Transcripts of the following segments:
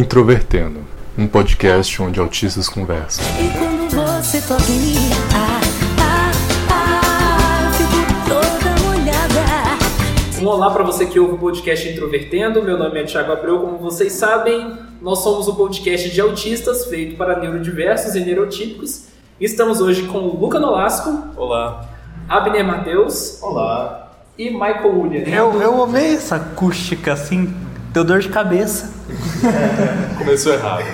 Introvertendo, um podcast onde autistas conversam. E quando você toca em mim, ah, ah, ah, fico toda molhada. Um olá para você que ouve o podcast Introvertendo. Meu nome é Thiago Abreu. Como vocês sabem, nós somos um podcast de autistas feito para neurodiversos e neurotípicos. Estamos hoje com o Luca Nolasco, Olá. Abner Matheus Olá. e Michael William. Eu, eu amei essa acústica assim, deu dor de cabeça. Começou errado.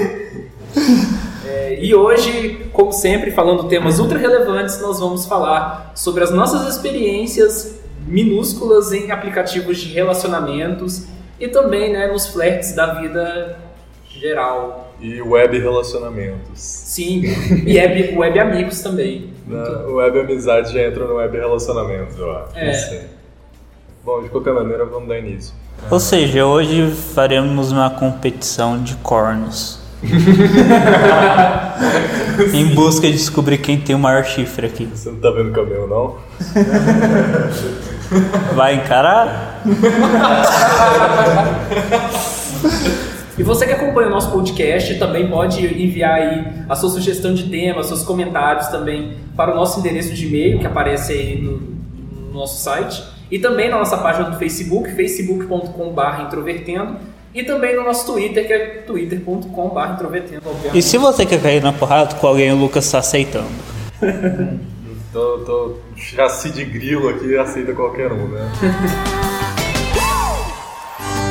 É, E hoje, como sempre, falando temas ultra relevantes, nós vamos falar sobre as nossas experiências minúsculas em aplicativos de relacionamentos e também né, nos flertes da vida geral. E web relacionamentos. Sim, e web, web amigos também. Na web amizade já entra no web relacionamentos, eu acho. É. Bom, de qualquer maneira, vamos dar início. Ou seja, hoje faremos uma competição de cornos. em busca de descobrir quem tem o maior chifre aqui. Você não tá vendo o cabelo, não? Vai encarar? E você que acompanha o nosso podcast também pode enviar aí a sua sugestão de tema, seus comentários também para o nosso endereço de e-mail que aparece aí no, no nosso site e também na nossa página do Facebook, facebook.com.br introvertendo e também no nosso Twitter, que é twitter.com.br introvertendo, E obviamente. se você quer cair na porrada com alguém, o Lucas tá aceitando. Tô, tô chassi de grilo aqui aceita qualquer um, né?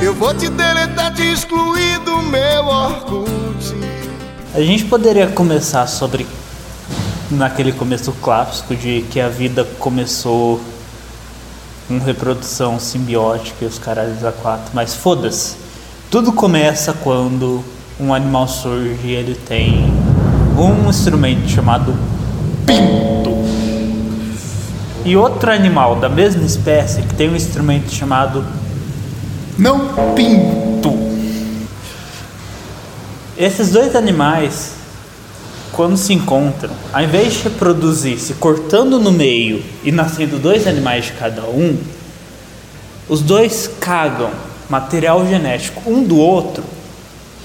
Eu vou te deletar, te excluir do meu Orkut. A gente poderia começar sobre naquele começo clássico de que a vida começou com reprodução simbiótica e os caralhos a quatro, mas foda-se. Tudo começa quando um animal surge e ele tem um instrumento chamado pinto. E outro animal da mesma espécie que tem um instrumento chamado não pinto. Esses dois animais, quando se encontram, ao invés de reproduzir se cortando no meio e nascendo dois animais de cada um, os dois cagam material genético um do outro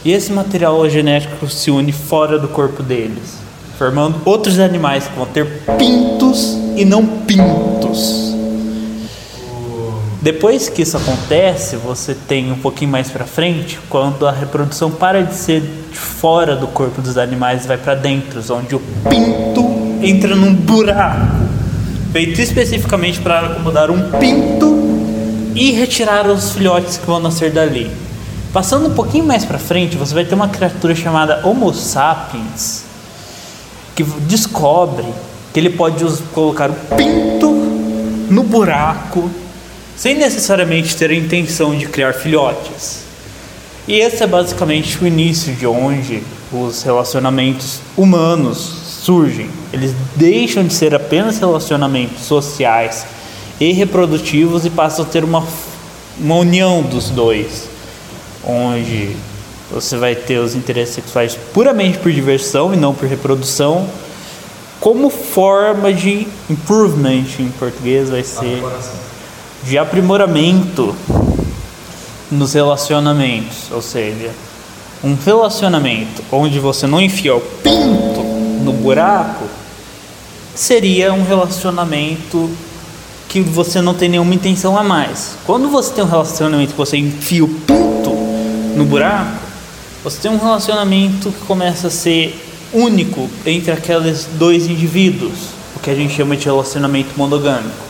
e esse material genético se une fora do corpo deles, formando outros animais que vão ter pintos e não pintos. Depois que isso acontece, você tem um pouquinho mais pra frente, quando a reprodução para de ser de fora do corpo dos animais e vai pra dentro, onde o pinto entra num buraco, feito especificamente para acomodar um pinto e retirar os filhotes que vão nascer dali. Passando um pouquinho mais pra frente, você vai ter uma criatura chamada Homo sapiens que descobre que ele pode colocar o pinto no buraco sem necessariamente ter a intenção de criar filhotes. E esse é basicamente o início de onde os relacionamentos humanos surgem. Eles deixam de ser apenas relacionamentos sociais e reprodutivos e passam a ter uma, uma união dos dois, onde você vai ter os interesses sexuais puramente por diversão e não por reprodução, como forma de improvement em português vai ser de aprimoramento nos relacionamentos, ou seja, um relacionamento onde você não enfia o pinto no buraco seria um relacionamento que você não tem nenhuma intenção a mais. Quando você tem um relacionamento que você enfia o pinto no buraco, você tem um relacionamento que começa a ser único entre aqueles dois indivíduos, o que a gente chama de relacionamento monogâmico.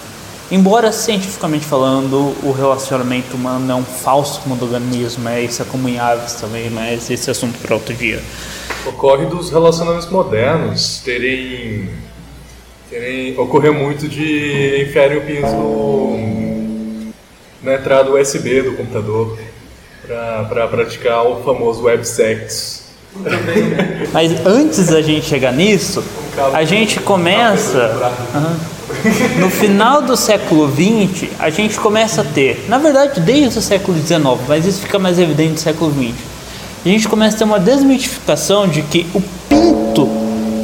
Embora cientificamente falando, o relacionamento humano é um falso monogamismo, é isso é comum em aves também, mas esse é assunto para outro dia. Ocorre dos relacionamentos modernos terem. terem ocorrer muito de enfiarem o pinto no, na entrada USB do computador pra, pra praticar o famoso websex. Mas antes da gente chegar nisso, a gente começa. Aham. No final do século XX, a gente começa a ter, na verdade desde o século XIX, mas isso fica mais evidente no século XX. A gente começa a ter uma desmitificação de que o pinto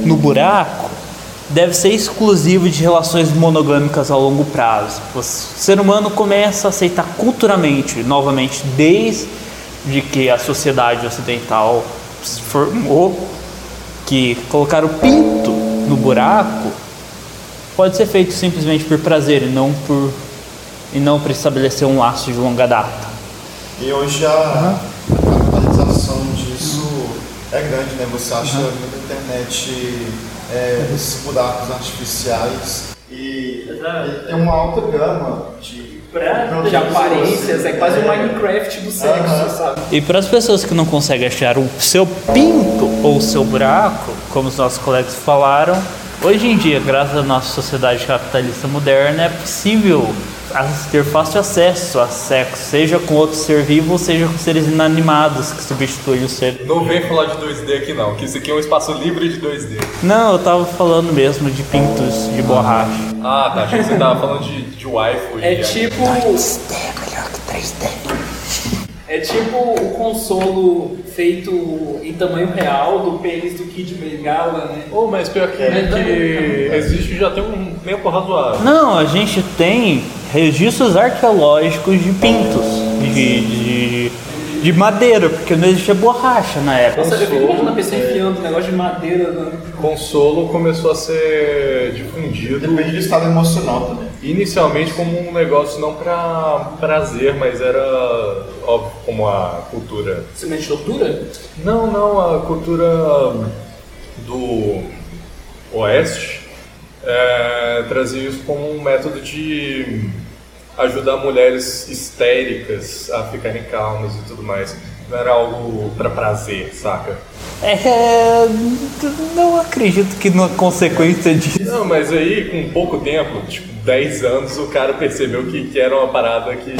no buraco deve ser exclusivo de relações monogâmicas a longo prazo. O ser humano começa a aceitar culturalmente, novamente, desde de que a sociedade ocidental se formou, que colocar o pinto no buraco pode ser feito simplesmente por prazer e não por e não por estabelecer um laço de longa data. E hoje a capitalização disso é grande, né? Você acha muito na internet é, esses buracos artificiais e tem uma alta gama de, De aparências, é quase o Minecraft do sexo, Aham. sabe? E para as pessoas que não conseguem achar o seu pinto ou o seu buraco, como os nossos colegas falaram, hoje em dia, graças à nossa sociedade capitalista moderna, é possível ter fácil acesso a sexo, seja com outro ser vivo ou seja com seres inanimados que substituem o ser. Não vem falar de 2D aqui não, que isso aqui é um espaço livre de 2D. Não, eu tava falando mesmo de pintos de borracha. Ah, tá, achei que você tava falando de, de waifu. É e- tipo. É tipo o consolo feito em tamanho real do pênis do Kid Bengala, né? Oh, mas pior que, que existe já tem um tempo razoável. Não, a gente tem registros arqueológicos de pintos, de, de, de madeira, porque não existia borracha na época. Nossa, eu fico imaginando a pessoa enfiando um negócio de madeira né? Consolo começou a ser difundido Depende do estado emocional também. Inicialmente como um negócio não pra prazer, mas era óbvio como a cultura. Cinema de tortura? Não, não, a cultura do oeste é, trazia isso como um método de ajudar mulheres histéricas a ficarem calmas e tudo mais. Não era algo pra prazer, saca? É, não acredito que na consequência Não, mas aí com pouco tempo, tipo 10 anos, o cara percebeu que, que era uma parada que.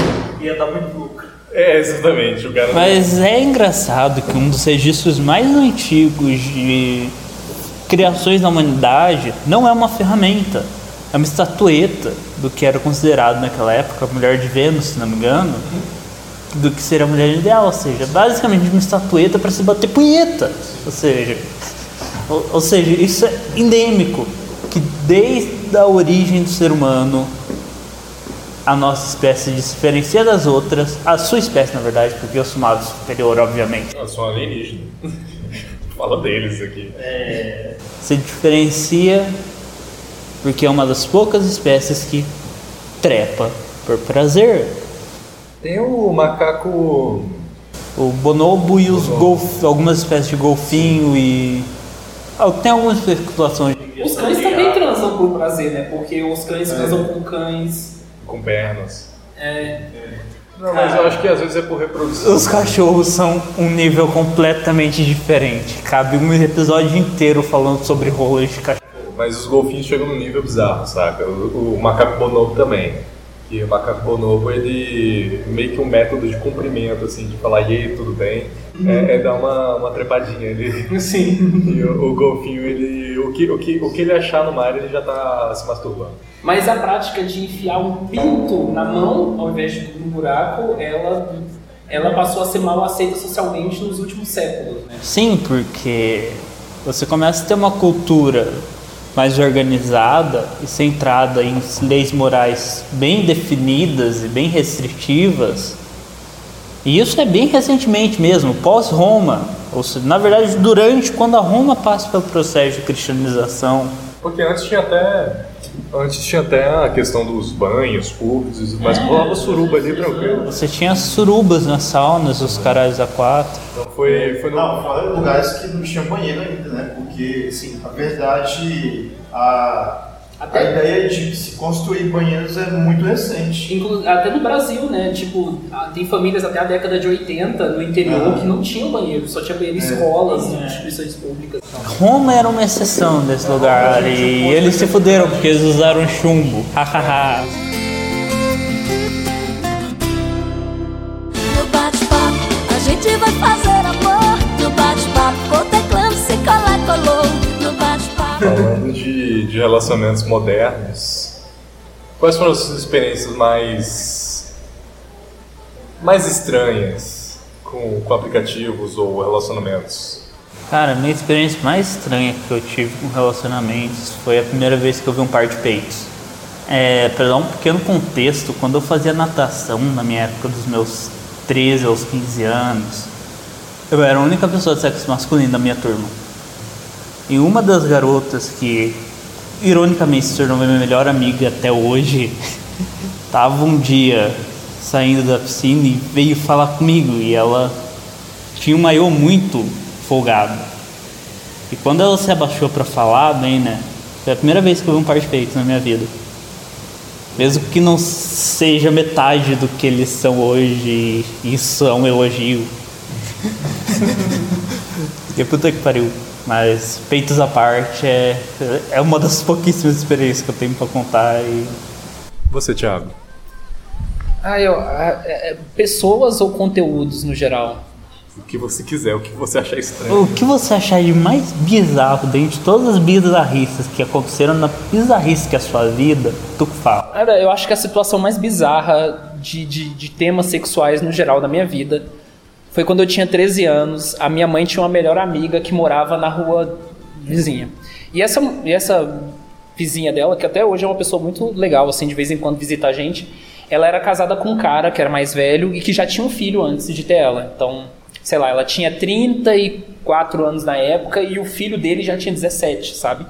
Ia dar muito lucro. É, exatamente, o cara. Mas é engraçado que um dos registros mais antigos de criações da humanidade não é uma ferramenta, é uma estatueta do que era considerado naquela época a mulher de Vênus, se não me engano, do que seria a mulher ideal, ou seja, basicamente uma estatueta para se bater punheta, ou seja, ou, ou seja, isso é endêmico, que desde a origem do ser humano a nossa espécie se diferencia das outras, a sua espécie na verdade, porque eu sou uma ave superior, obviamente. Eu sou um alienígena. Fala deles aqui. se diferencia porque é uma das poucas espécies que trepa por prazer. Tem o macaco. O bonobo e os golf, algumas espécies de golfinho e ah, tem algumas especulações. Os cães por prazer, né? Porque os cães transam com cães. com pernas. É, Não, mas eu acho que às vezes é por reprodução. Os cachorros são um nível completamente diferente. Cabe um episódio inteiro falando sobre rolas de cachorro. Mas os golfinhos chegam num nível bizarro, saca? O, o macaco bonobo também. E o macaco bonobo, ele meio que um método de cumprimento, assim, de falar, e aí, tudo bem? É, é dar uma, uma trepadinha ali. sim. E o, o golfinho, ele. O que, o, que, o que ele achar no mar, ele já tá se masturbando. Mas a prática de enfiar um pinto na mão ao invés de um buraco, ela, ela passou a ser mal aceita socialmente nos últimos séculos, né? Sim, porque você começa a ter uma cultura mais organizada e centrada em leis morais bem definidas e bem restritivas. E isso é bem recentemente mesmo, pós-Roma, ou seja, na verdade durante quando a Roma passa pelo processo de cristianização. Porque antes tinha até. Antes tinha até a questão dos banhos públicos, mas rolava suruba ali tranquilo. Você tinha surubas nas saunas, os caralhos a quatro. Então foi, foi no. Não, fora lugares que não tinha banheiro ainda, né? Porque, assim, a verdade, a, a Até- ideia de se construir banheiros é muito recente. Inclu até no Brasil, né? Tipo, tem famílias até a década de 80 no interior Ah. que não tinham banheiro, só tinha banheiro em escolas, em instituições públicas. Roma era uma exceção desse lugar e eles se fuderam porque eles usaram chumbo. Hahaha. No bate-papo, a gente vai fazer amor. No bate-papo, vou teclando, se colar, colou. Falando de, de relacionamentos modernos, quais foram as suas experiências mais. mais estranhas com, com aplicativos ou relacionamentos? Cara, a minha experiência mais estranha que eu tive com relacionamentos foi a primeira vez que eu vi um par de peitos. É, para dar um pequeno contexto, quando eu fazia natação na minha época dos meus 13 aos 15 anos, eu era a única pessoa de sexo masculino da minha turma. E uma das garotas que, ironicamente, se tornou minha melhor amiga até hoje, tava um dia saindo da piscina e veio falar comigo. E ela tinha um maiô muito folgado. E quando ela se abaixou para falar, bem, né? Foi a primeira vez que eu vi um par de peitos na minha vida. Mesmo que não seja metade do que eles são hoje, isso é um elogio. e puta que pariu. Mas peitos à parte é, é uma das pouquíssimas experiências que eu tenho pra contar. E Você, Thiago? Ah, eu, ah, é- é pessoas ou conteúdos no geral? O que você quiser, o que você achar estranho. o que você achar de mais bizarro dentro de todas as bizarrices que aconteceram na bizarrice que é a sua vida, tu fala. Cara, eu acho que a situação mais bizarra de, de, de temas sexuais no geral da minha vida foi quando eu tinha 13 anos. A minha mãe tinha uma melhor amiga que morava na rua vizinha. E essa, e essa vizinha dela, que até hoje é uma pessoa muito legal, assim, de vez em quando visita a gente, ela era casada com um cara que era mais velho e que já tinha um filho antes de ter ela. Então, sei lá, ela tinha 34 anos na época e o filho dele já tinha 17, sabe?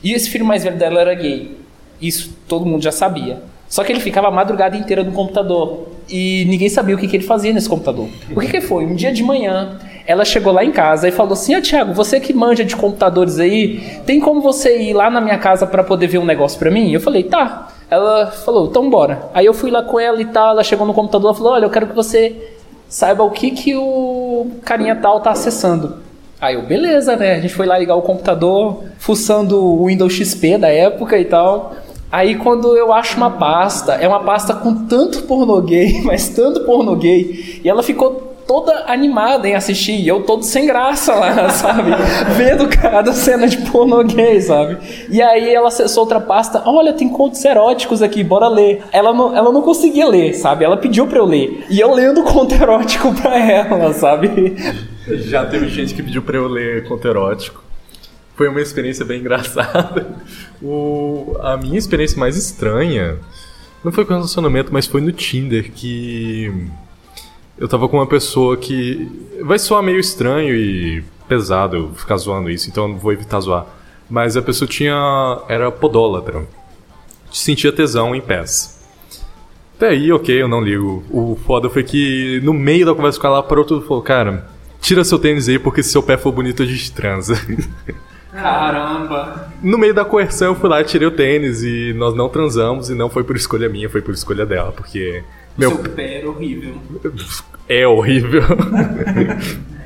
E esse filho mais velho dela era gay. Isso todo mundo já sabia. Só que ele ficava a madrugada inteira no computador. E ninguém sabia o que, que ele fazia nesse computador. O que, que foi? Um dia de manhã, ela chegou lá em casa e falou assim: Ah, Thiago, você que manja de computadores aí, tem como você ir lá na minha casa para poder ver um negócio pra mim? Eu falei: Tá. Ela falou: Então bora. Aí eu fui lá com ela e tal. Ela chegou no computador e falou: Olha, eu quero que você saiba o que, que o carinha tal tá acessando. Aí eu, beleza, né? A gente foi lá ligar o computador, fuçando o Windows XP da época e tal. Aí quando eu acho uma pasta, é uma pasta com tanto pornô gay, mas tanto pornô gay, e ela ficou toda animada em assistir, e eu todo sem graça lá, sabe? Vendo cada cena de pornô gay, sabe? E aí ela acessou outra pasta, olha, tem contos eróticos aqui, bora ler. Ela não, ela não conseguia ler, sabe? Ela pediu pra eu ler. E eu lendo conto erótico pra ela, sabe? Já teve gente que pediu pra eu ler conto erótico. Foi uma experiência bem engraçada. O, a minha experiência mais estranha não foi com relacionamento, mas foi no Tinder que eu tava com uma pessoa que vai soar meio estranho e pesado ficar zoando isso, então eu vou evitar zoar. Mas a pessoa tinha era podólatra. Sentia tesão em pés. Até aí, ok, eu não ligo. O foda foi que no meio da conversa com ela parou tudo e falou, cara, tira seu tênis aí porque se seu pé for bonito a gente transa. Caramba. No meio da coerção eu fui lá e tirei o tênis e nós não transamos e não foi por escolha minha, foi por escolha dela, porque meu Seu pé era horrível. é horrível.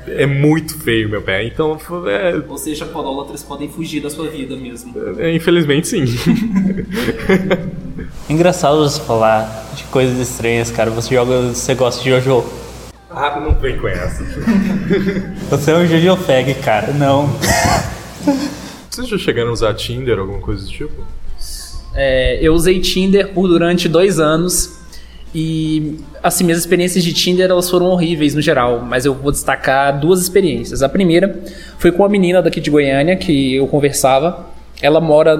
é muito feio meu pé, então é, Ou seja, podólatras podem fugir da sua vida mesmo. é, infelizmente sim. Engraçado você falar de coisas estranhas, cara. Você joga. Você gosta de Jojo. ah, não vem com essa. Você é um Jojo Fag, cara. Não. Vocês já chegaram a usar Tinder, alguma coisa do tipo? É, eu usei Tinder por durante dois anos e assim minhas experiências de Tinder elas foram horríveis no geral, mas eu vou destacar duas experiências. A primeira foi com uma menina daqui de Goiânia que eu conversava. Ela mora,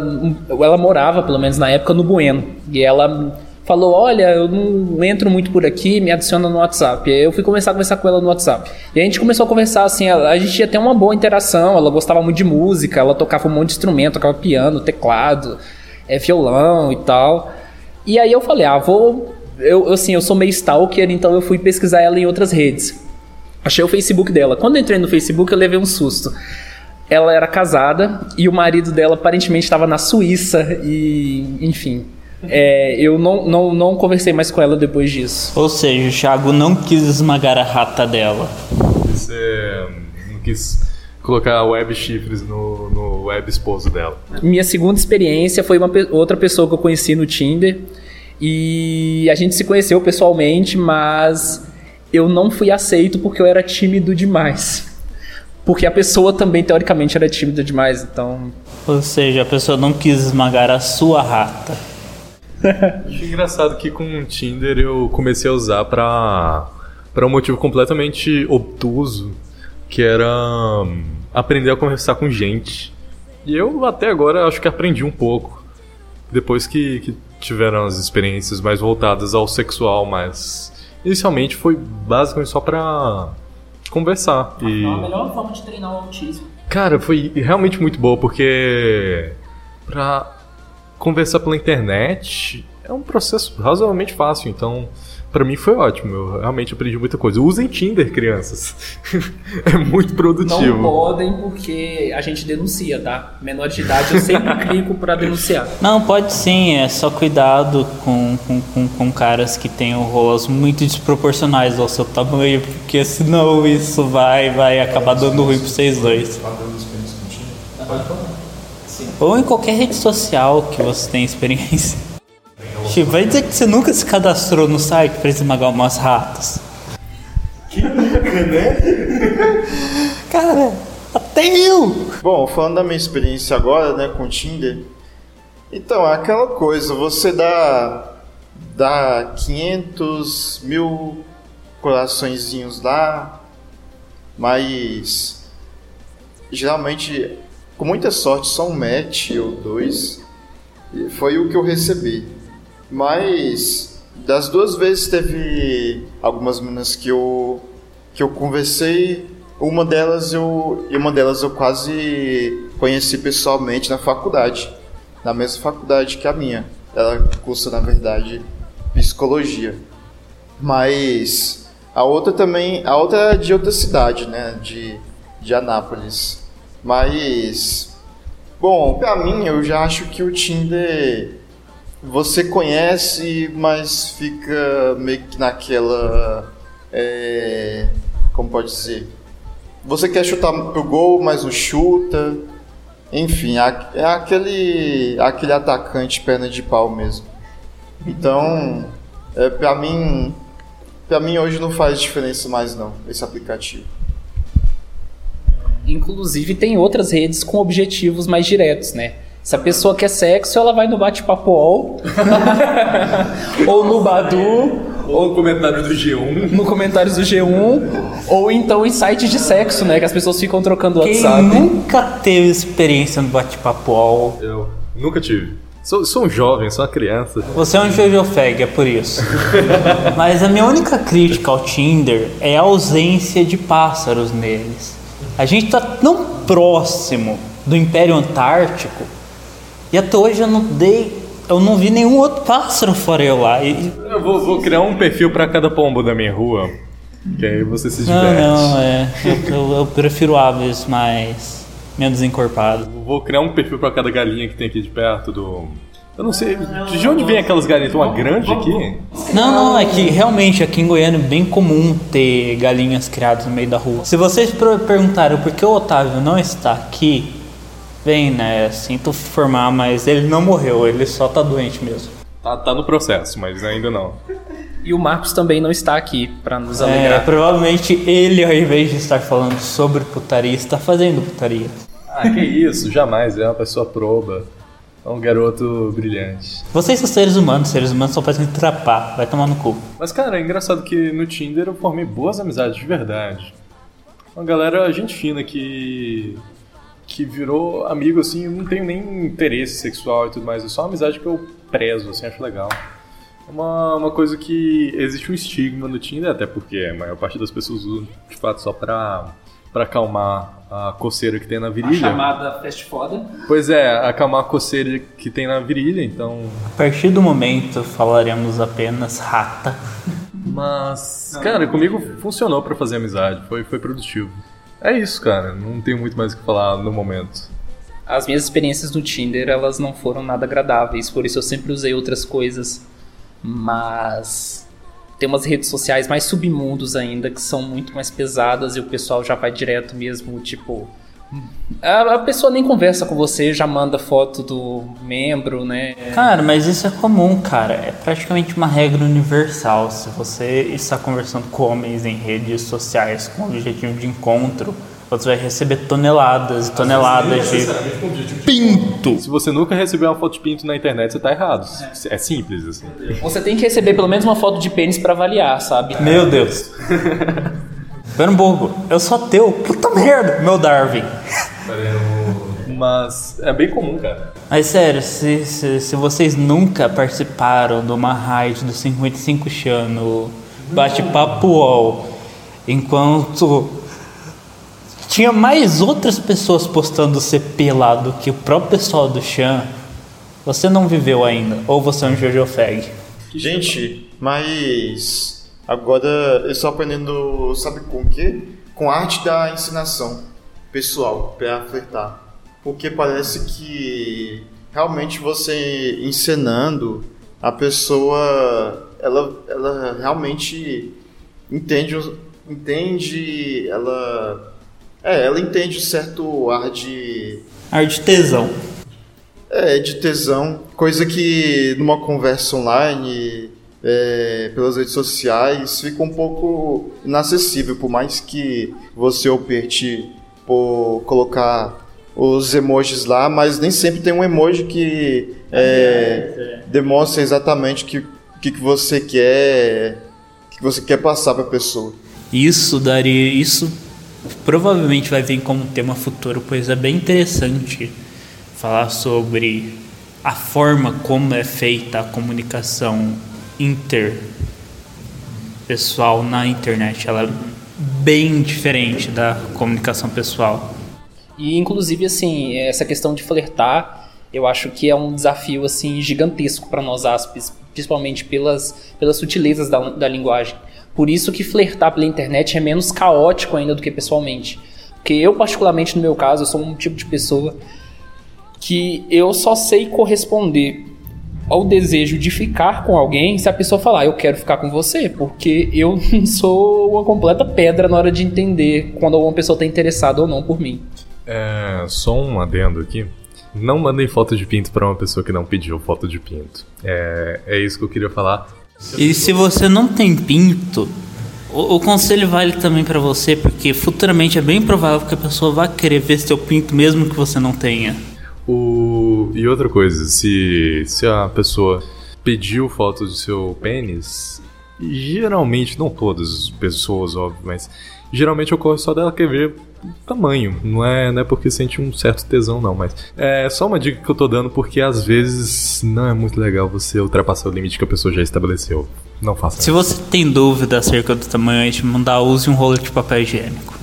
ela morava pelo menos na época no Bueno e ela falou: Olha, eu não entro muito por aqui, me adiciona no WhatsApp. Eu fui começar a conversar com ela no WhatsApp. E a gente começou a conversar assim, a, gente ia ter uma boa interação. Ela gostava muito de música, ela tocava um monte de instrumento, tocava piano, teclado, é, violão e tal. E aí eu falei: Ah, vou. Eu, assim, eu sou meio stalker, então eu fui pesquisar ela em outras redes. Achei o Facebook dela. Quando entrei no Facebook, eu levei um susto. Ela era casada e o marido dela aparentemente estava na Suíça e, enfim. É, eu não, não, não conversei mais com ela depois disso. Ou seja, o Thiago não quis esmagar a rata dela. Você não quis colocar web chifres no, no web esposo dela. Minha segunda experiência foi uma outra pessoa que eu conheci no Tinder e a gente se conheceu pessoalmente, mas eu não fui aceito porque eu era tímido demais. Porque a pessoa também, teoricamente, era tímida demais, então. Ou seja, a pessoa não quis esmagar a sua rata. Achei engraçado que com o Tinder eu comecei a usar pra, pra um motivo completamente obtuso, que era hum, aprender a conversar com gente. E eu até agora acho que aprendi um pouco. Depois que, que tiveram as experiências mais voltadas ao sexual, mas inicialmente foi basicamente só pra conversar. E... É a melhor forma de treinar o autismo. Cara, foi realmente muito boa, porque pra conversar pela internet é um processo razoavelmente fácil, então pra mim foi ótimo. Eu realmente aprendi muita coisa. Usem Tinder, crianças. é muito produtivo. Não podem porque a gente denuncia, tá? Menor de idade eu sempre clico pra denunciar. Não, pode sim, é só cuidado com, com, com, com caras que tenham rolas muito desproporcionais ao seu tamanho, porque senão isso vai, vai acabar dando ruim pra vocês dois. Pagando experiência contigo. Ou em qualquer rede social que você tenha experiência. Tipo, vai dizer que você nunca se cadastrou no site pra esmagar umas ratas. Que nunca, né? Cara, até eu! Bom, falando da minha experiência agora, né, com o Tinder. Então, é aquela coisa, você dá, dá 500 mil coraçõezinhos lá, mas geralmente, com muita sorte, só um match ou dois. Foi o que eu recebi. Mas das duas vezes teve algumas meninas que eu que eu conversei, uma delas eu uma delas eu quase conheci pessoalmente na faculdade, na mesma faculdade que a minha. Ela cursa na verdade psicologia. Mas a outra também, a outra é de outra cidade, né, de de Anápolis. Mas bom, pra mim eu já acho que o Tinder você conhece, mas fica meio que naquela. é, como pode dizer? Você quer chutar pro gol, mas não chuta. Enfim, é aquele, aquele atacante perna de pau mesmo. Então, é, pra mim. Pra mim hoje não faz diferença mais não, esse aplicativo. Inclusive tem outras redes com objetivos mais diretos, né? Se a pessoa quer sexo, ela vai no bate-papo all, ou no Badu, Ou no comentário do G1. no comentários do G1, ou então em sites de sexo, né? Que as pessoas ficam trocando Quem WhatsApp. nunca teve experiência no bate-papo all? Eu nunca tive. Sou, sou um jovem, sou uma criança. Você é um Jojo Fag, é por isso. Mas a minha única crítica ao Tinder é a ausência de pássaros neles. A gente tá tão próximo do Império Antártico e até hoje eu não dei. Eu não vi nenhum outro pássaro fora eu lá. E, Eu vou, vou criar um perfil pra cada pombo da minha rua. Que aí você se não, diverte. não, é. Eu, eu- eu prefiro aves mais. menos encorpadas. Vou criar um perfil pra cada galinha que tem aqui de perto do. Eu não sei. De onde vem aquelas galinhas? Tem uma grande aqui? Não, não, é que realmente aqui em Goiânia é bem comum ter galinhas criadas no meio da rua. Se vocês per- perguntaram por que o Otávio não está aqui, bem, né, sinto informar, mas ele não morreu, ele só tá doente mesmo. Tá, tá no processo, mas ainda não. E o Marcos também não está aqui pra nos É, alegrar. provavelmente ele, ao invés de estar falando sobre putaria, está fazendo putaria. Ah, que isso, jamais. É uma pessoa proba. É um garoto brilhante. Vocês são seres humanos, seres humanos só fazem trapar, vai tomar no cu. Mas, cara, é engraçado que no Tinder eu formei boas amizades de verdade. Uma galera, gente fina que. que virou amigo, assim, eu não tenho nem interesse sexual e tudo mais, é só uma amizade que eu prezo, assim, acho legal. É uma, uma coisa que existe um estigma no Tinder, até porque a maior parte das pessoas usam de fato só pra, pra acalmar a coceira que tem na A virilha. chamada fast foda. Pois é, acalmar a coceira que tem na virilha, então. A partir do momento falaremos apenas rata. Mas, cara, comigo funcionou pra fazer amizade, foi, foi produtivo. É isso, cara, não tenho muito mais o que falar no momento. As minhas experiências no Tinder, elas não foram nada agradáveis, por isso eu sempre usei outras coisas. Mas tem umas redes sociais mais submundos ainda que são muito mais pesadas e o pessoal já vai direto mesmo, tipo, a, a pessoa nem conversa com você, já manda foto do membro, né? Cara, mas isso é comum, cara. É praticamente uma regra universal. Se você está conversando com homens em redes sociais com objetivo de encontro, você vai receber toneladas e toneladas de pinto. Se você nunca recebeu uma foto de pinto na internet, você tá errado. É simples, assim. Você tem que receber pelo menos uma foto de pênis pra avaliar, sabe? Meu Deus. Pernambuco, eu sou ateu. Puta merda, meu Darwin. Mas é bem comum, cara. Mas sério, se, se, se vocês nunca participaram de uma raid do 55 Chan no, bate-papo UOL, enquanto tinha mais outras pessoas postando CP lá do que o próprio pessoal do Chan, você não viveu ainda, ou você é um Jojo Fag. Gente, mas agora eu estou aprendendo, sabe com o quê? Com a arte da ensinação pessoal, para flertar. Porque parece que realmente você encenando, a pessoa, ela, ela realmente entende, entende, ela... É, ela entende um certo ar de Ar de tesão. é, de tesão, coisa que numa conversa online, é, pelas redes sociais, fica um pouco inacessível, por mais que você operte por colocar os emojis lá, mas nem sempre tem um emoji que é, demonstra exatamente o que, que, que você quer, que você quer passar para a pessoa. Isso daria. Isso provavelmente vai vir como tema futuro, pois é bem interessante falar sobre a forma como é feita a comunicação interpessoal na internet. Ela é bem diferente da comunicação pessoal. E inclusive assim, essa questão de flertar, eu acho que é um desafio assim gigantesco para nós aspes, principalmente pelas pelas sutilezas da, da linguagem. Por isso que flertar pela internet é menos caótico ainda do que pessoalmente. Porque eu particularmente no meu caso, eu sou um tipo de pessoa que eu só sei corresponder ao desejo de ficar com alguém se a pessoa falar, eu quero ficar com você, porque eu sou uma completa pedra na hora de entender quando alguma pessoa está interessada ou não por mim. É, só um adendo aqui. Não mandem foto de pinto pra uma pessoa que não pediu foto de pinto. É, é isso que eu queria falar. E se você não tem pinto, o, o conselho vale também pra você, porque futuramente é bem provável que a pessoa vá querer ver seu pinto mesmo que você não tenha. O... E outra coisa, se, se a pessoa pediu foto do seu pênis, geralmente, não todas as pessoas, óbvio, mas geralmente ocorre só dela querer ver tamanho. Não é, não é porque sente um certo tesão, não, mas é só uma dica que eu tô dando porque às vezes não é muito legal você ultrapassar o limite que a pessoa já estabeleceu. Não faça Se isso. você tem dúvida acerca do tamanho, a gente mandar use um rolo de papel higiênico.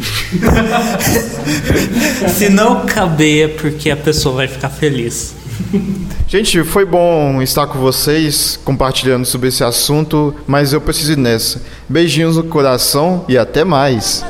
Se não caber, é porque a pessoa vai ficar feliz. Gente, foi bom estar com vocês compartilhando sobre esse assunto, mas eu preciso ir nessa. Beijinhos no coração e até mais.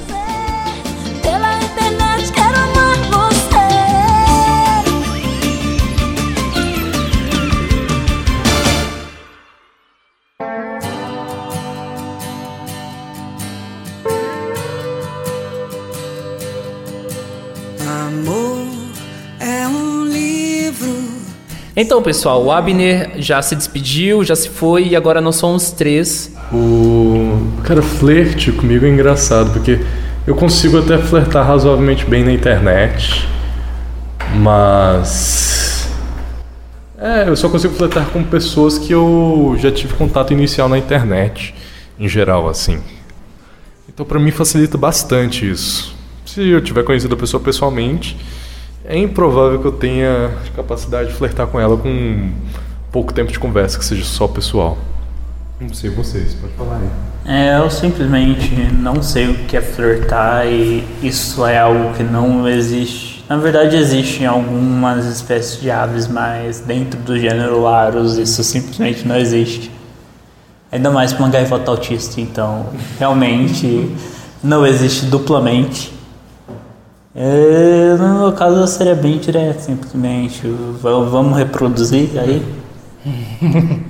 Então, pessoal, o Abner já se despediu, já se foi e agora nós somos três. O. Cara, flerte comigo é engraçado, porque eu consigo até flertar razoavelmente bem na internet, mas. É, eu só consigo flertar com pessoas que eu já tive contato inicial na internet, em geral, assim. Então pra mim facilita bastante isso. Se eu tiver conhecido a pessoa pessoalmente, é improvável que eu tenha capacidade de flertar com ela com pouco tempo de conversa, que seja só pessoal. Não sei vocês, pode falar aí. É, eu simplesmente não sei o que é flertar e isso é algo que não existe. Na verdade, existe em algumas espécies de aves, mas dentro do gênero Larus isso simplesmente não existe. Ainda mais para uma gaivota autista, então realmente não existe duplamente. É, no meu caso seria bem direto, simplesmente. Va- Vamos reproduzir aí?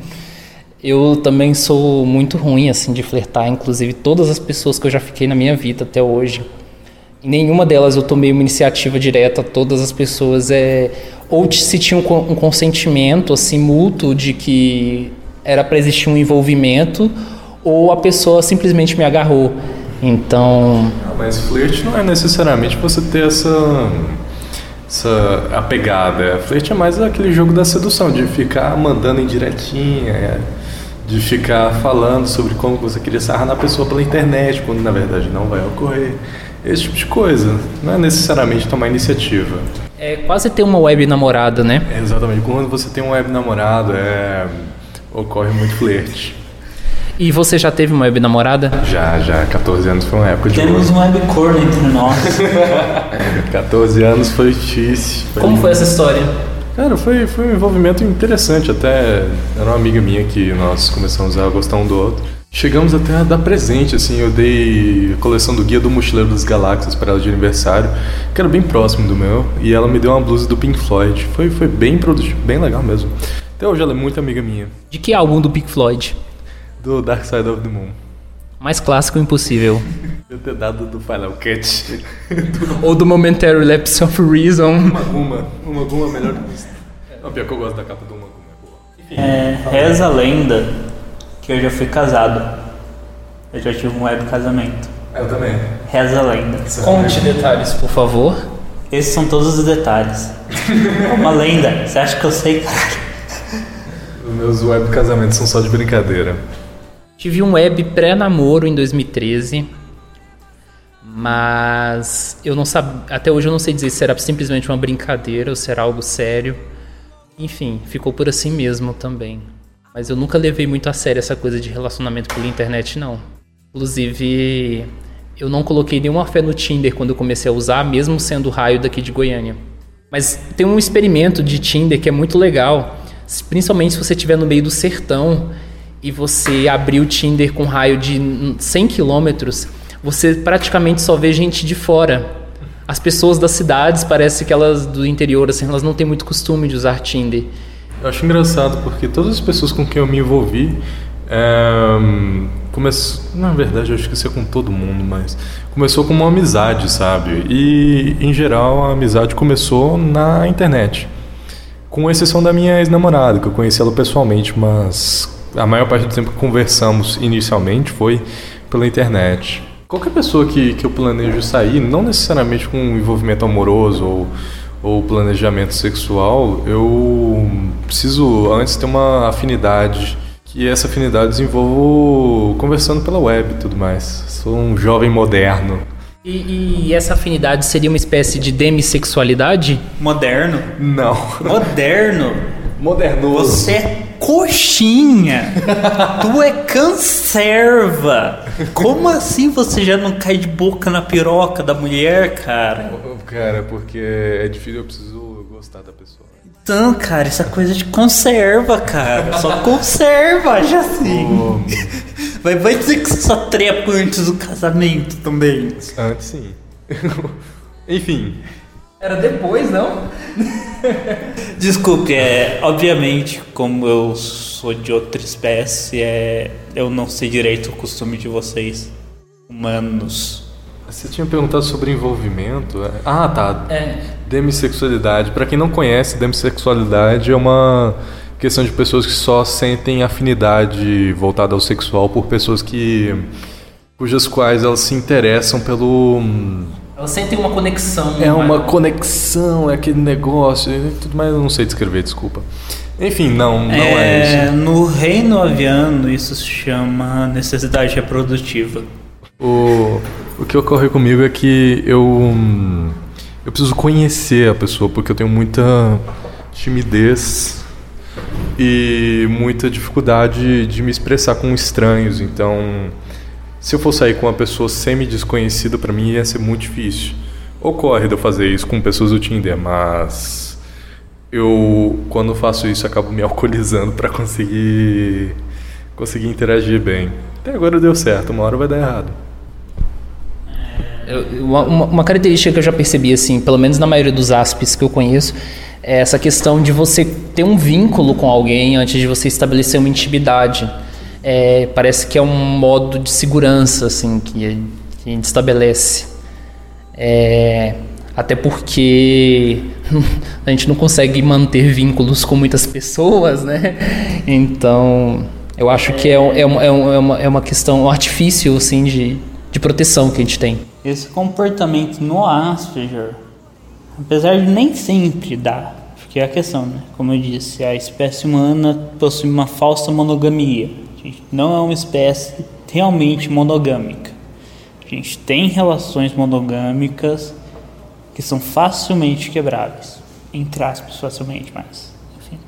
Eu também sou muito ruim assim de flertar, inclusive todas as pessoas que eu já fiquei na minha vida até hoje. Nenhuma delas eu tomei uma iniciativa direta, todas as pessoas é ou se tinha um consentimento assim mútuo de que era para existir um envolvimento, ou a pessoa simplesmente me agarrou. Então, Mas flerte não é necessariamente você ter essa, essa apegada. Flerte é mais aquele jogo da sedução, de ficar mandando indiretinha, é, de ficar falando sobre como você queria sarrar na pessoa pela internet, quando na verdade não vai ocorrer. Esse tipo de coisa. Não é necessariamente tomar iniciativa. é quase ter uma web namorada, né? É exatamente. Quando você tem um web namorado, é, ocorre muito flerte. E você já teve uma web namorada? Já, já. 14 anos foi uma época de Temos ouro. um webcorno entre nós. 14 anos foi difícil. Como foi essa história? Cara, foi, foi um envolvimento interessante. Até era uma amiga minha que nós começamos a gostar um do outro. Chegamos até a dar presente, assim. Eu dei a coleção do Guia do Mochileiro das Galáxias para ela de aniversário, que era bem próximo do meu. E ela me deu uma blusa do Pink Floyd. Foi, foi bem produtivo, bem legal mesmo. Até hoje ela é muito amiga minha. De que álbum do Pink Floyd? Do Dark Side of the Moon. Mais clássico impossível. Eu ter dado do Final Cut. Ou do Momentary Lapse of Reason. Uma Guma. Uma Guma melhor que isso. Não, pior que eu gosto da capa do Uma Guma. é. É, reza a lenda que eu já fui casado. Eu já tive um web casamento. Eu também. Reza a lenda. Conte detalhes, por favor. Esses são todos os detalhes. Uma lenda. Você acha que eu sei? Os meus web casamentos são só de brincadeira. Tive um web pré-namoro em 2013. Mas eu não sabia. Até hoje eu não sei dizer se era simplesmente uma brincadeira ou se era algo sério. Enfim, ficou por assim mesmo também. Mas eu nunca levei muito a sério essa coisa de relacionamento pela internet, não. Inclusive, eu não coloquei nenhuma fé no Tinder quando eu comecei a usar, mesmo sendo raio daqui de Goiânia. Mas tem um experimento de Tinder que é muito legal, principalmente se você estiver no meio do sertão e você abrir o Tinder com raio de 100 quilômetros, você praticamente só vê gente de fora. As pessoas das cidades, parece que elas do interior, assim, elas não têm muito costume de usar Tinder. Eu acho engraçado porque todas as pessoas com quem eu me envolvi é, começou, na verdade eu acho que isso é com todo mundo, mas começou com uma amizade, sabe? E em geral a amizade começou na internet. Com exceção da minha ex-namorada, que eu conheci ela pessoalmente, mas a maior parte do tempo que conversamos inicialmente foi pela internet. Qualquer pessoa que, que eu planejo sair, não necessariamente com envolvimento amoroso ou, ou planejamento sexual, eu preciso antes ter uma afinidade. Que essa afinidade desenvolvo conversando pela web e tudo mais. Sou um jovem moderno. E, e essa afinidade seria uma espécie de demissexualidade? Moderno? Não. Moderno? Modernoso. Você é coxinha. tu é canserva. Como assim você já não cai de boca na piroca da mulher, cara? Cara, porque é difícil, eu preciso gostar da pessoa. Então, cara, é coisa de conserva, cara. Só conserva, já assim. Vai, vai dizer que você só trepa antes do casamento também. Antes sim. Enfim. Era depois, não? Desculpe, é, obviamente, como eu sou de outra espécie, é, eu não sei direito o costume de vocês, humanos. Você tinha perguntado sobre envolvimento? é? Ah, tá. É. Demissexualidade. Pra quem não conhece, demissexualidade é uma questão de pessoas que só sentem afinidade voltada ao sexual por pessoas que cujas quais elas se interessam pelo Elas sentem uma conexão. é uma conexão, é aquele negócio, e tudo mais, eu não sei descrever, desculpa. Enfim, não, não é, isso. No reino aviano, isso se chama necessidade reprodutiva. O, o que ocorre comigo é que eu eu preciso conhecer a pessoa porque eu tenho muita timidez e muita dificuldade de me expressar com estranhos. Então, se eu for sair com uma pessoa semi-desconhecida, pra mim ia ser muito difícil. Ocorre de eu fazer isso com pessoas do Tinder, mas eu, quando faço isso, acabo me alcoolizando pra conseguir conseguir interagir bem. Até agora deu certo, uma hora vai dar errado. Uma- uma característica que eu já percebi, assim, pelo menos na maioria dos aspes que eu conheço, é essa questão de você ter um vínculo com alguém antes de você estabelecer uma intimidade. É, parece que é um modo de segurança, assim, que, a- gente estabelece. É, até porque a gente não consegue manter vínculos com muitas pessoas, né? Então, eu acho que é, é, uma, é, é uma, é uma questão, um artifício, assim, de, de proteção que a gente tem. Esse comportamento no Asperger, apesar de nem sempre dar, porque é a questão, né? Como eu disse, a espécie humana possui uma falsa monogamia. Gente não é uma espécie realmente monogâmica. A gente tem relações monogâmicas que são facilmente quebráveis. Entre aspas, facilmente, mas enfim.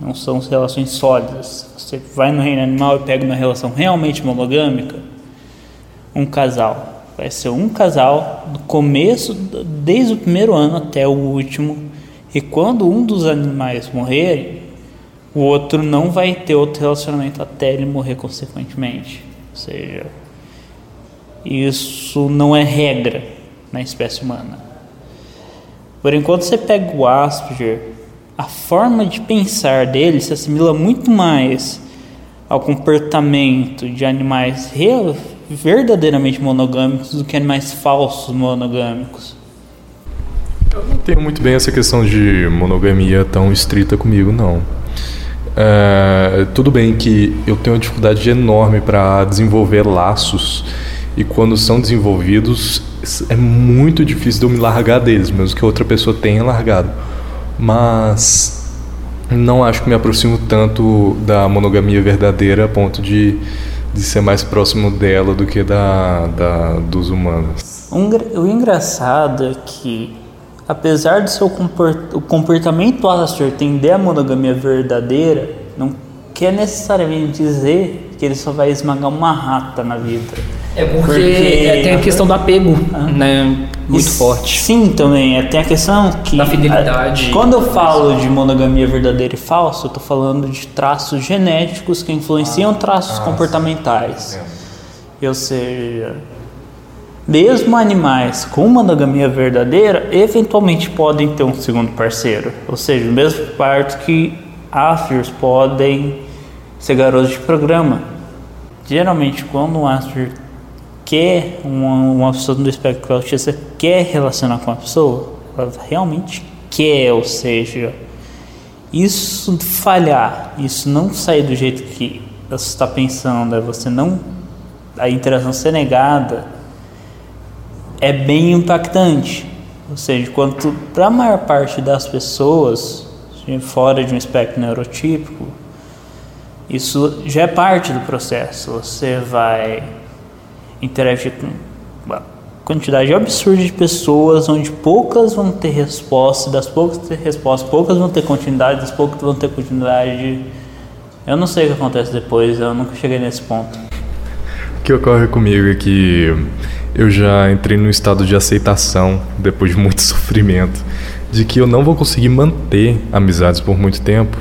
não são relações sólidas. Você vai no reino animal e pega uma relação realmente monogâmica, um casal. Vai ser um casal do começo, desde o primeiro ano até o último. E quando um dos animais morrer, o outro não vai ter outro relacionamento até ele morrer consequentemente. Ou seja, isso não é regra na espécie humana. Por enquanto você pega o Asperger, a forma de pensar dele se assimila muito mais ao comportamento de animais verdadeiramente monogâmicos do que animais falsos monogâmicos. Eu não tenho muito bem essa questão de monogamia tão estrita comigo, não. É, tudo bem que eu tenho uma dificuldade enorme para desenvolver laços e quando são desenvolvidos é muito difícil de eu me largar deles, mesmo que outra pessoa tenha largado. Mas não acho que me aproximo tanto da monogamia verdadeira a ponto de, de ser mais próximo dela do que da, da dos humanos. O engraçado é que, apesar de seu comportamento Astor tender a monogamia verdadeira, não quer necessariamente dizer que ele só vai esmagar uma rata na vida. É porque, porque... tem a questão do apego, ah. né? Muito e forte. Sim, também. É, tem a questão que. Da fidelidade. A, quando eu falo de monogamia verdadeira e falsa, eu estou falando de traços genéticos que influenciam ah, traços ah, comportamentais. É. Ou seja, mesmo animais com monogamia verdadeira, eventualmente podem ter um segundo parceiro. Ou seja, o mesmo parto que Aspergers podem ser garotos de programa. Geralmente, quando um Asperger quer, uma, uma pessoa do espectro autista quer relacionar com a pessoa, ela realmente quer, ou seja, isso falhar, isso não sair do jeito que você está pensando, é você não. a interação ser negada, é bem impactante. Ou seja, quanto para a maior parte das pessoas, fora de um espectro neurotípico, isso já é parte do processo. Você vai interagir com uma quantidade absurda de pessoas, onde poucas vão ter resposta, das poucas ter resposta, poucas vão ter continuidade, das poucas vão ter continuidade. Eu não sei o que acontece depois, eu nunca cheguei nesse ponto. O que ocorre comigo é que eu já entrei num estado de aceitação, depois de muito sofrimento, de que eu não vou conseguir manter amizades por muito tempo.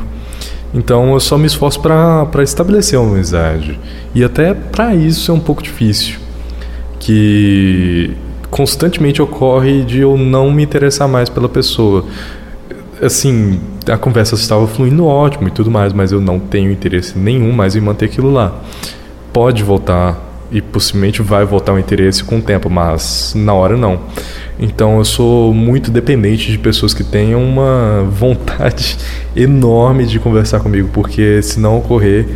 Então eu só me esforço para estabelecer uma amizade. E até para isso é um pouco difícil que constantemente ocorre de eu não me interessar mais pela pessoa. Assim, a conversa estava fluindo ótimo e tudo mais, mas eu não tenho interesse nenhum mais em manter aquilo lá. Pode voltar e possivelmente vai voltar o interesse com o tempo, mas na hora não. Então eu sou muito dependente de pessoas que tenham uma vontade enorme de conversar comigo, porque se não ocorrer,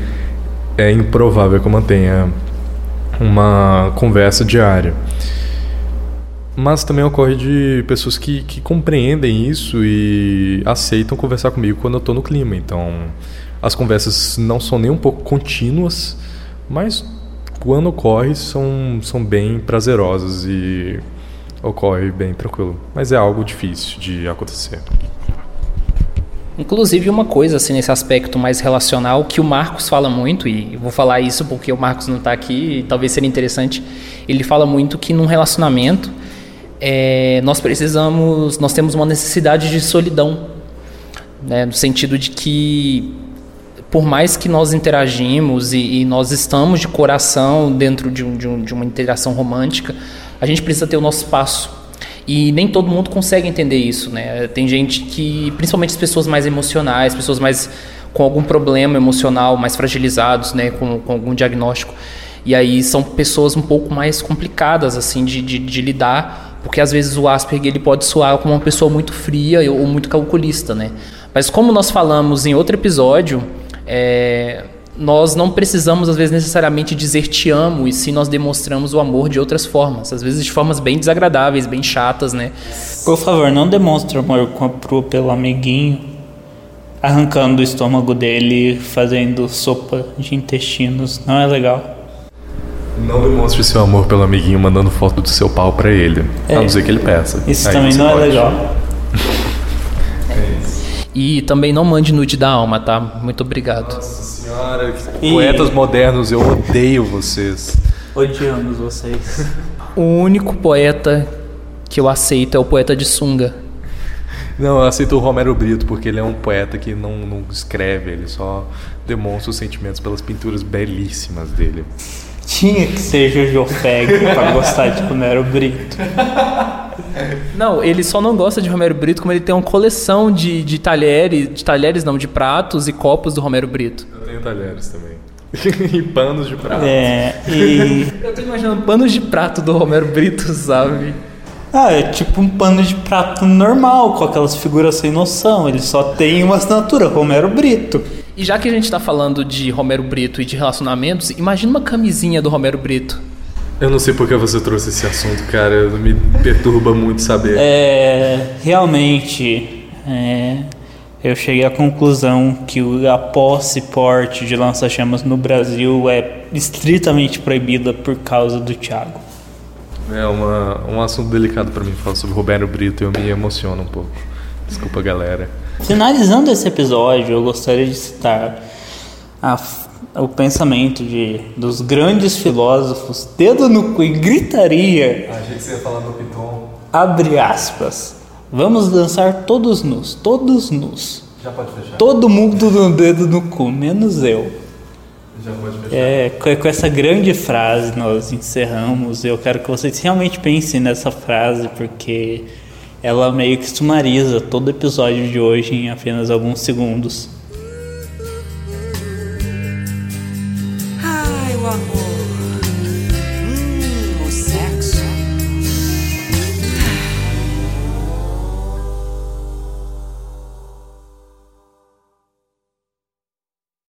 é improvável que eu mantenha uma conversa diária. Mas também ocorre de pessoas que, que compreendem isso e aceitam conversar comigo quando eu estou no clima. Então, as conversas não são nem um pouco contínuas, mas quando ocorre são, são bem prazerosas e ocorre bem tranquilo. Mas é algo difícil de acontecer. Inclusive uma coisa assim nesse aspecto mais relacional que o Marcos fala muito e vou falar isso porque o Marcos não está aqui e talvez seria interessante. Ele fala muito que num relacionamento é, nós precisamos, nós temos uma necessidade de solidão, né, no sentido de que por mais que nós interagimos e, e nós estamos de coração dentro de, um, de, um, de uma interação romântica, a gente precisa ter o nosso espaço e nem todo mundo consegue entender isso, né? Tem gente que, principalmente as pessoas mais emocionais, pessoas mais com algum problema emocional, mais fragilizados, né? Com, com algum diagnóstico. E aí são pessoas um pouco mais complicadas, assim, de, de, de lidar, porque às vezes o Asperger ele pode soar como uma pessoa muito fria ou muito calculista, né? Mas como nós falamos em outro episódio, é, nós não precisamos, às vezes, necessariamente dizer te amo, e sim nós demonstramos o amor de outras formas, às vezes de formas bem desagradáveis, bem chatas, né? Por favor, não demonstre amor pro, pelo amiguinho, arrancando o estômago dele, fazendo sopa de intestinos, não é legal. Não demonstre seu amor pelo amiguinho mandando foto do seu pau para ele, é. a não ser que ele peça. Isso Aí também não é pode. é legal. E também não mande nude da alma, tá? Muito obrigado. Nossa senhora, E- poetas modernos, eu odeio vocês. Odiamos vocês. O único poeta que eu aceito é o poeta de sunga. Não, eu aceito o Romero Brito porque ele é um poeta que não, não escreve, ele só demonstra os sentimentos pelas pinturas belíssimas dele. Tinha que ser Jojo Feg pra gostar de Romero Brito. Não, ele só não gosta de Romero Brito como ele tem uma coleção de, de talheres, de talheres não, de pratos e copos do Romero Brito. Eu tenho talheres também. e panos de prato. É, e. Eu tô imaginando panos de prato do Romero Brito, sabe? Ah, é tipo um pano de prato normal, com aquelas figuras sem noção. Ele só tem uma assinatura, Romero Brito. E já que a gente tá falando de Romero Brito e de relacionamentos, imagina uma camisinha do Romero Brito. Eu não sei por que você trouxe esse assunto, cara. Me perturba muito saber. É, realmente, é, eu cheguei à conclusão que o- a posse e porte de lança-chamas no Brasil é estritamente proibida por causa do Thiago. É uma, um assunto delicado pra mim falar sobre Roberto Brito. Eu me emociono um pouco. Desculpa, galera. Finalizando esse episódio, eu gostaria de citar a o pensamento de, dos grandes filósofos, dedo no cu e gritaria, Achei que você ia falar do Piton. abre aspas. Vamos dançar todos nus, todos nus. Já pode fechar? Todo mundo no dedo no cu, menos eu. Já pode fechar. É, com, com essa grande frase nós encerramos. Eu quero que vocês realmente pensem nessa frase, porque ela meio que sumariza todo o episódio de hoje em apenas alguns segundos.